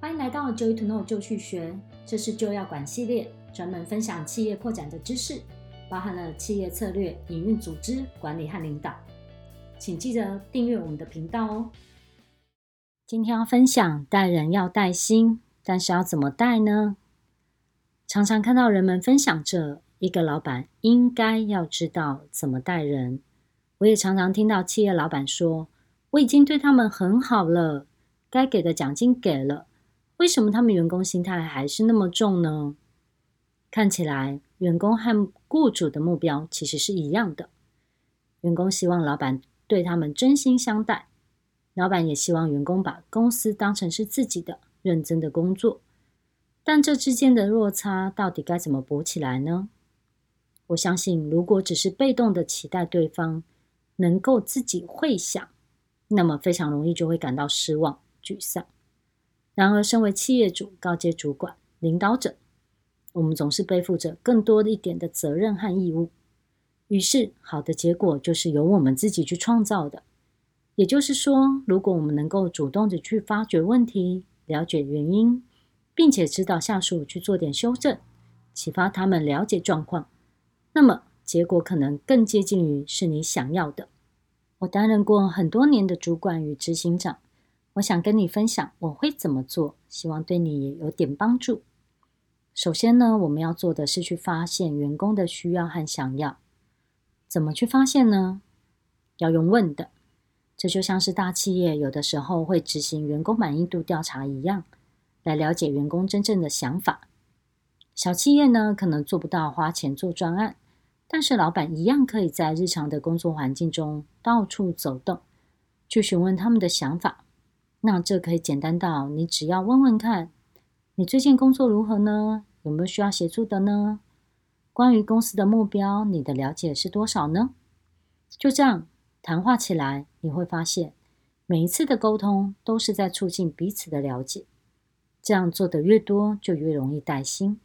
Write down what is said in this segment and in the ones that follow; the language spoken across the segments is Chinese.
欢迎来到 Joy to Know 就去学，这是就要管系列，专门分享企业扩展的知识，包含了企业策略、营运、组织管理和领导。请记得订阅我们的频道哦。今天要分享带人要带心，但是要怎么带呢？常常看到人们分享着一个老板应该要知道怎么带人。我也常常听到企业老板说：“我已经对他们很好了。”该给的奖金给了，为什么他们员工心态还是那么重呢？看起来，员工和雇主的目标其实是一样的。员工希望老板对他们真心相待，老板也希望员工把公司当成是自己的，认真的工作。但这之间的落差到底该怎么补起来呢？我相信，如果只是被动的期待对方能够自己会想，那么非常容易就会感到失望。沮丧。然而，身为企业主、高阶主管、领导者，我们总是背负着更多一点的责任和义务。于是，好的结果就是由我们自己去创造的。也就是说，如果我们能够主动的去发掘问题、了解原因，并且指导下属去做点修正，启发他们了解状况，那么结果可能更接近于是你想要的。我担任过很多年的主管与执行长。我想跟你分享我会怎么做，希望对你也有点帮助。首先呢，我们要做的是去发现员工的需要和想要。怎么去发现呢？要用问的，这就像是大企业有的时候会执行员工满意度调查一样，来了解员工真正的想法。小企业呢，可能做不到花钱做专案，但是老板一样可以在日常的工作环境中到处走动，去询问他们的想法。那这可以简单到，你只要问问看，你最近工作如何呢？有没有需要协助的呢？关于公司的目标，你的了解是多少呢？就这样谈话起来，你会发现，每一次的沟通都是在促进彼此的了解。这样做的越多，就越容易带心。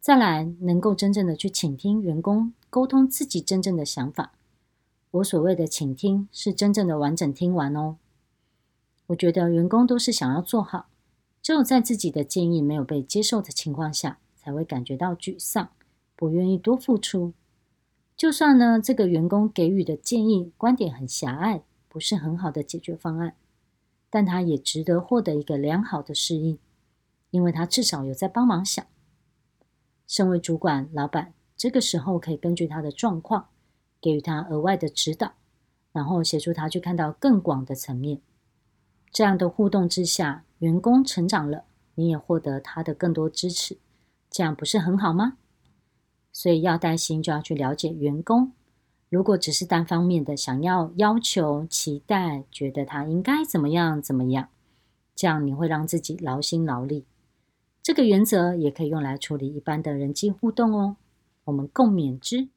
再来，能够真正的去倾听员工，沟通自己真正的想法。我所谓的倾听，是真正的完整听完哦。我觉得员工都是想要做好，只有在自己的建议没有被接受的情况下，才会感觉到沮丧，不愿意多付出。就算呢，这个员工给予的建议观点很狭隘，不是很好的解决方案，但他也值得获得一个良好的适应，因为他至少有在帮忙想。身为主管、老板，这个时候可以根据他的状况，给予他额外的指导，然后协助他去看到更广的层面。这样的互动之下，员工成长了，你也获得他的更多支持，这样不是很好吗？所以要带心，就要去了解员工。如果只是单方面的想要要求、期待，觉得他应该怎么样怎么样，这样你会让自己劳心劳力。这个原则也可以用来处理一般的人际互动哦。我们共勉之。